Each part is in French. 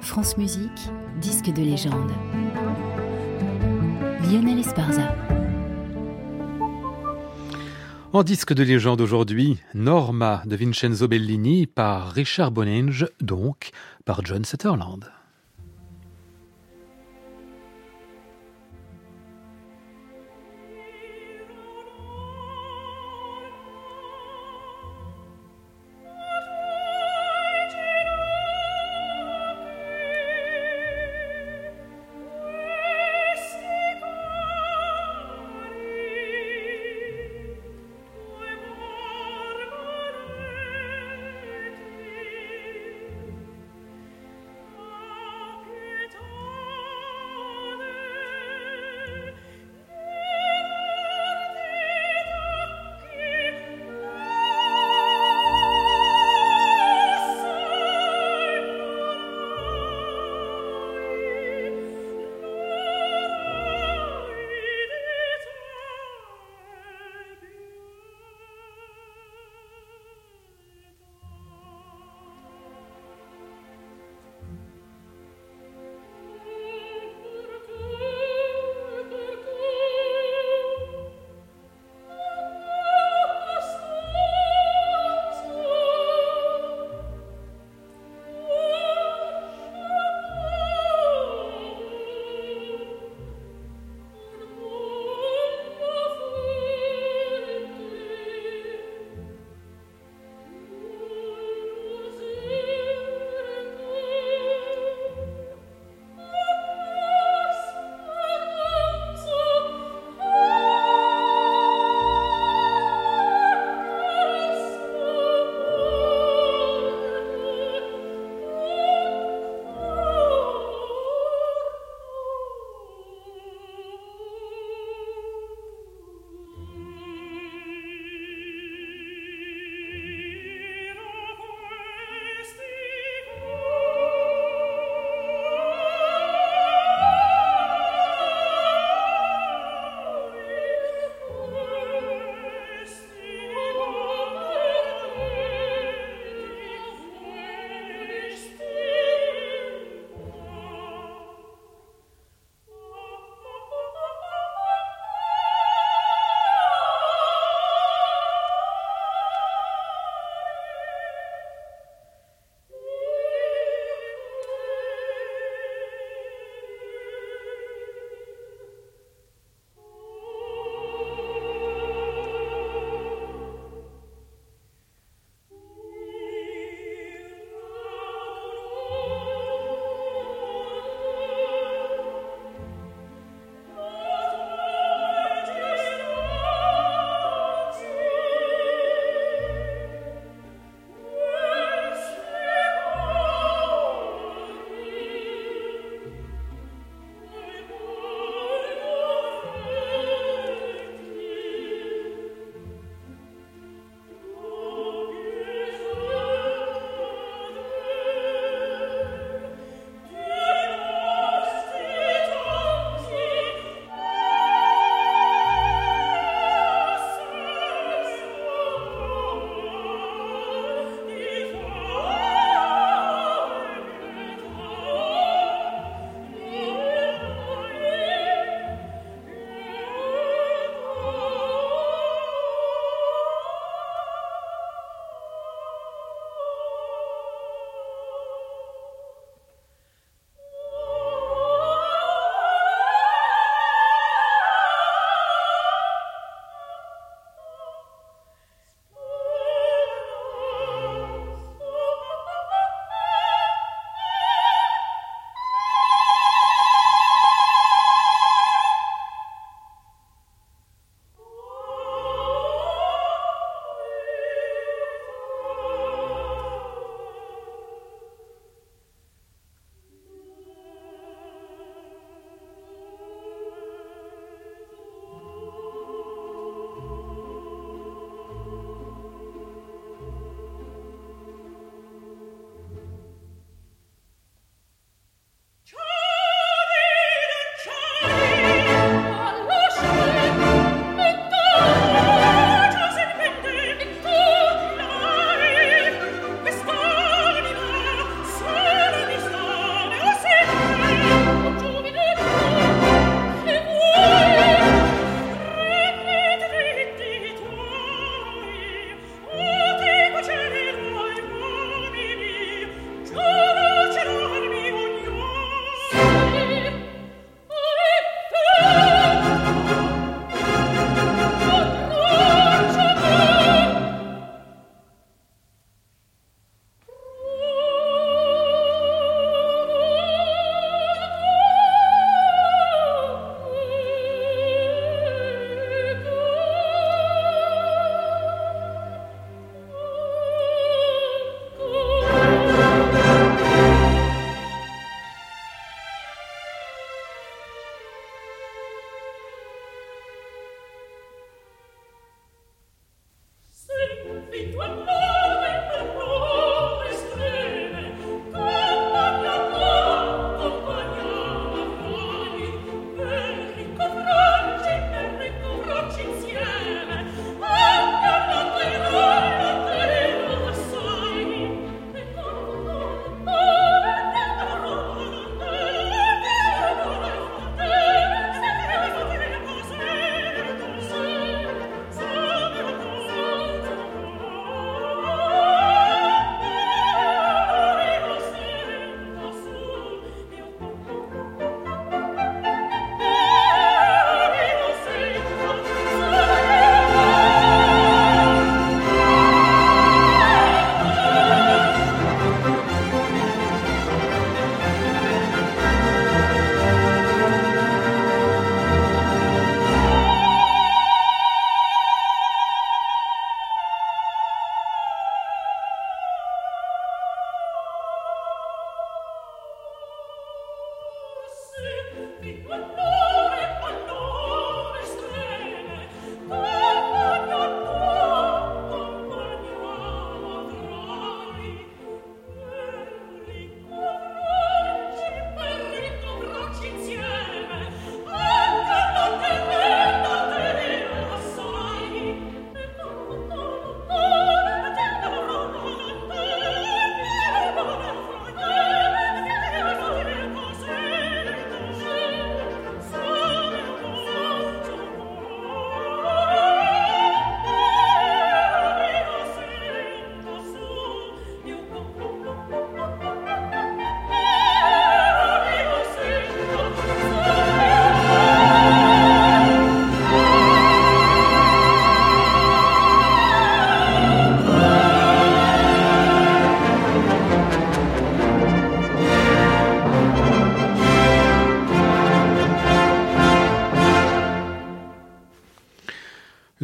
France Musique, disque de légende. Lionel Esparza. En disque de légende aujourd'hui, Norma de Vincenzo Bellini par Richard Bonenge, donc par John Sutherland.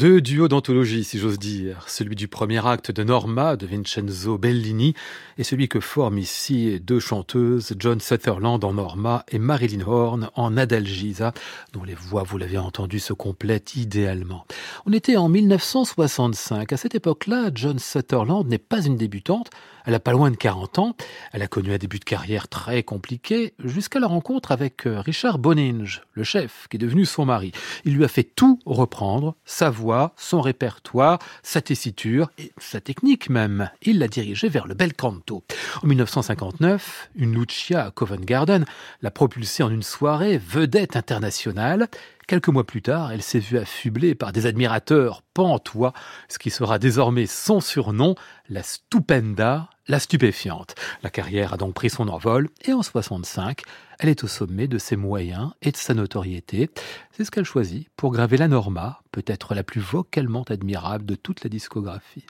Deux duos d'anthologie, si j'ose dire, celui du premier acte de Norma de Vincenzo Bellini et celui que forment ici deux chanteuses, John Sutherland en Norma et Marilyn Horn en Adalgisa, dont les voix, vous l'avez entendu, se complètent idéalement. On était en 1965. À cette époque-là, John Sutherland n'est pas une débutante, elle a pas loin de 40 ans. Elle a connu un début de carrière très compliqué jusqu'à la rencontre avec euh, Richard Boninge, le chef, qui est devenu son mari. Il lui a fait tout reprendre, sa voix, son répertoire, sa tessiture et sa technique même. Il l'a dirigé vers le bel canto. En 1959, une Lucia à Covent Garden l'a propulsée en une soirée vedette internationale. Quelques mois plus tard, elle s'est vue affublée par des admirateurs pantois, ce qui sera désormais son surnom, la Stupenda, la stupéfiante. La carrière a donc pris son envol et en 65, elle est au sommet de ses moyens et de sa notoriété. C'est ce qu'elle choisit pour graver la Norma, peut-être la plus vocalement admirable de toute la discographie.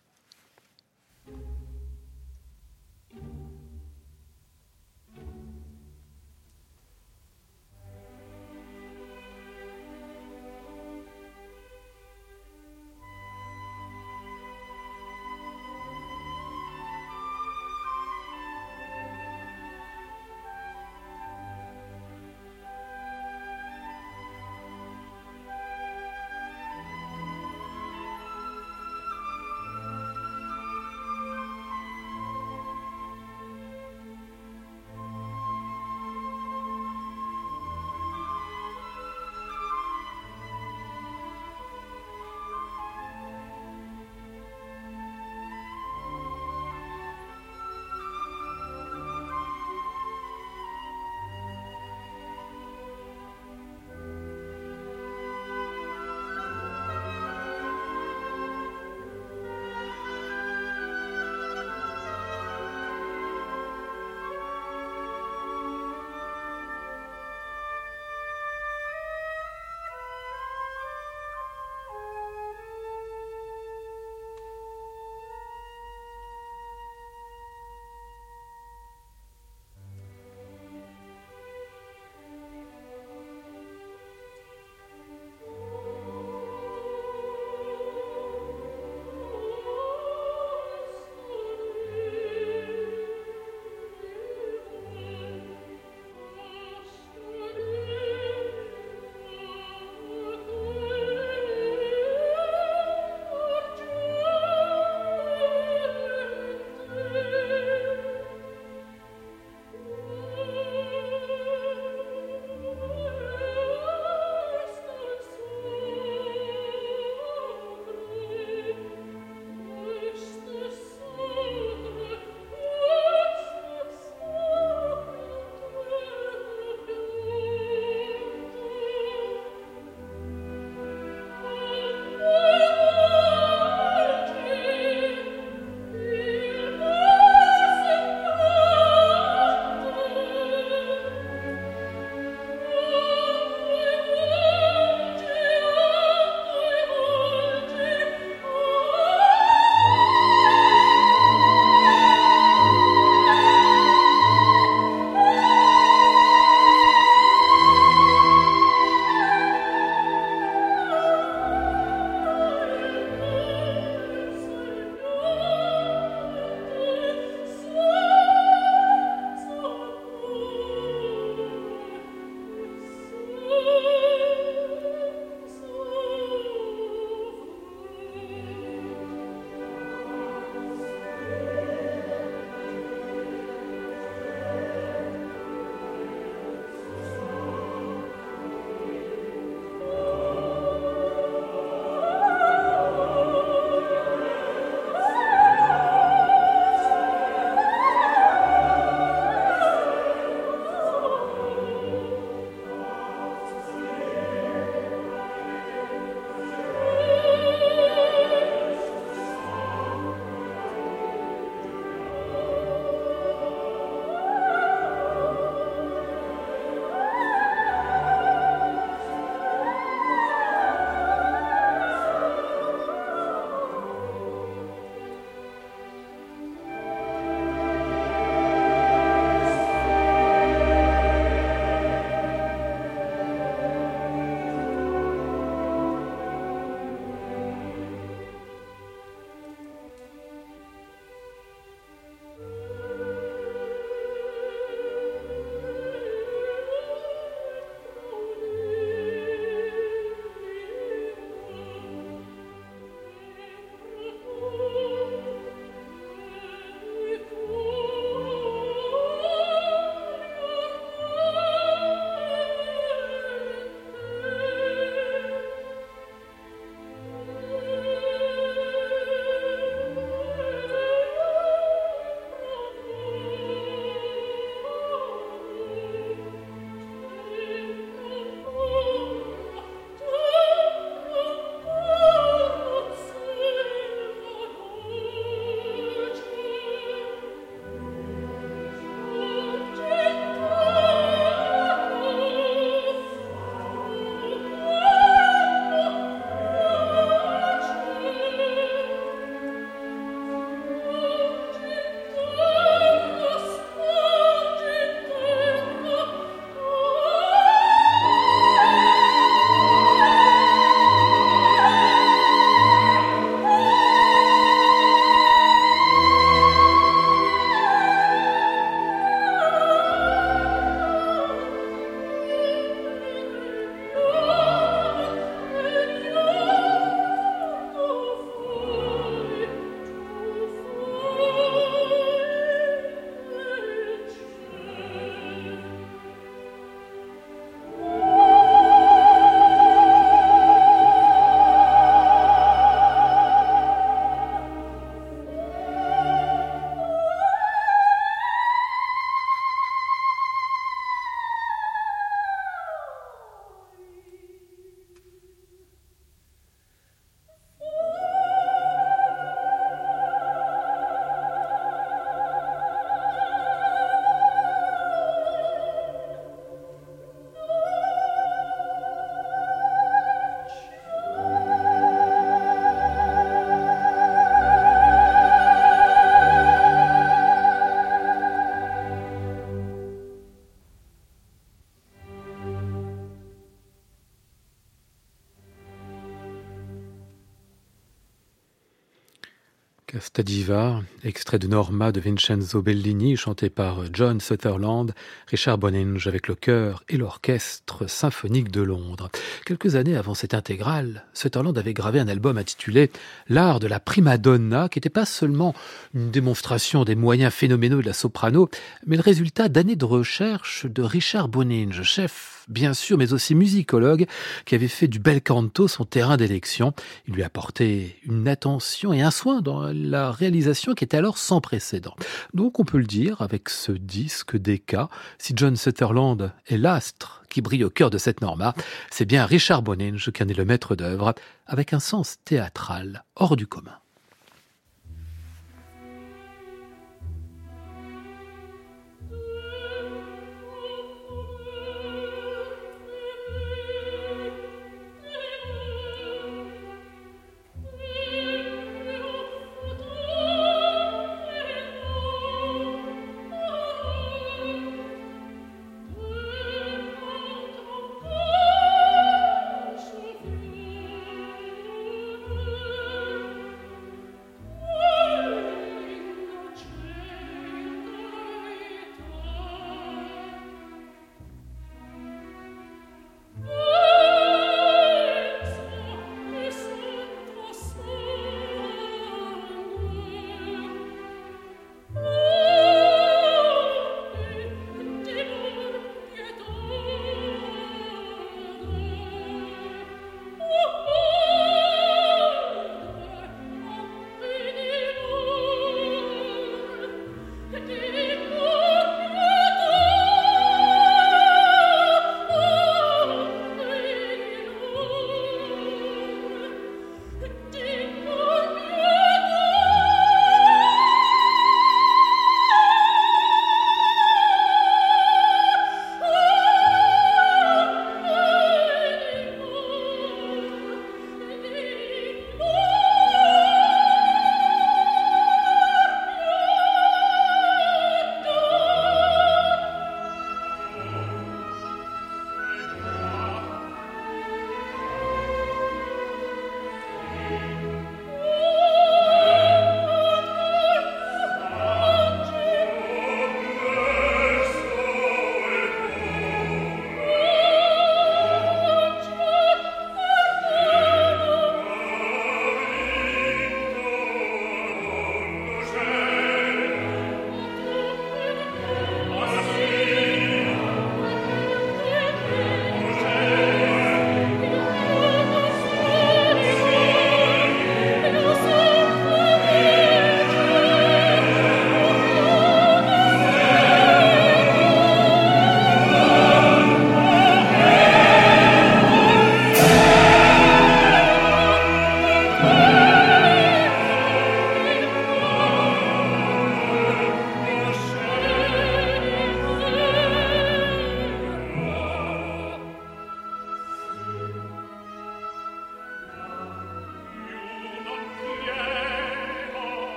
Castadiva, extrait de Norma de Vincenzo Bellini, chanté par John Sutherland, Richard Boninge avec le chœur et l'orchestre symphonique de Londres. Quelques années avant cette intégrale, Sutherland avait gravé un album intitulé L'art de la prima donna, qui n'était pas seulement une démonstration des moyens phénoménaux de la soprano, mais le résultat d'années de recherche de Richard Boninge, chef bien sûr, mais aussi musicologue, qui avait fait du bel canto son terrain d'élection. Il lui apportait une attention et un soin dans la réalisation qui était alors sans précédent. Donc on peut le dire, avec ce disque cas, si John Sutherland est l'astre qui brille au cœur de cette norma, c'est bien Richard Boninge qui en est le maître d'œuvre, avec un sens théâtral hors du commun.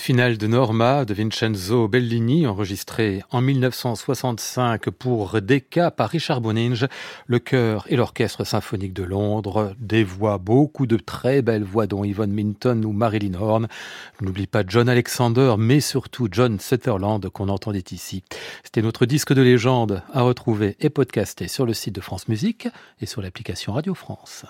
Finale de Norma de Vincenzo Bellini, enregistré en 1965 pour Decca par Richard Boninge, le chœur et l'orchestre symphonique de Londres, des voix, beaucoup de très belles voix dont Yvonne Minton ou Marilyn Horn. N'oublie pas John Alexander, mais surtout John Sutherland qu'on entendait ici. C'était notre disque de légende à retrouver et podcasté sur le site de France Musique et sur l'application Radio France.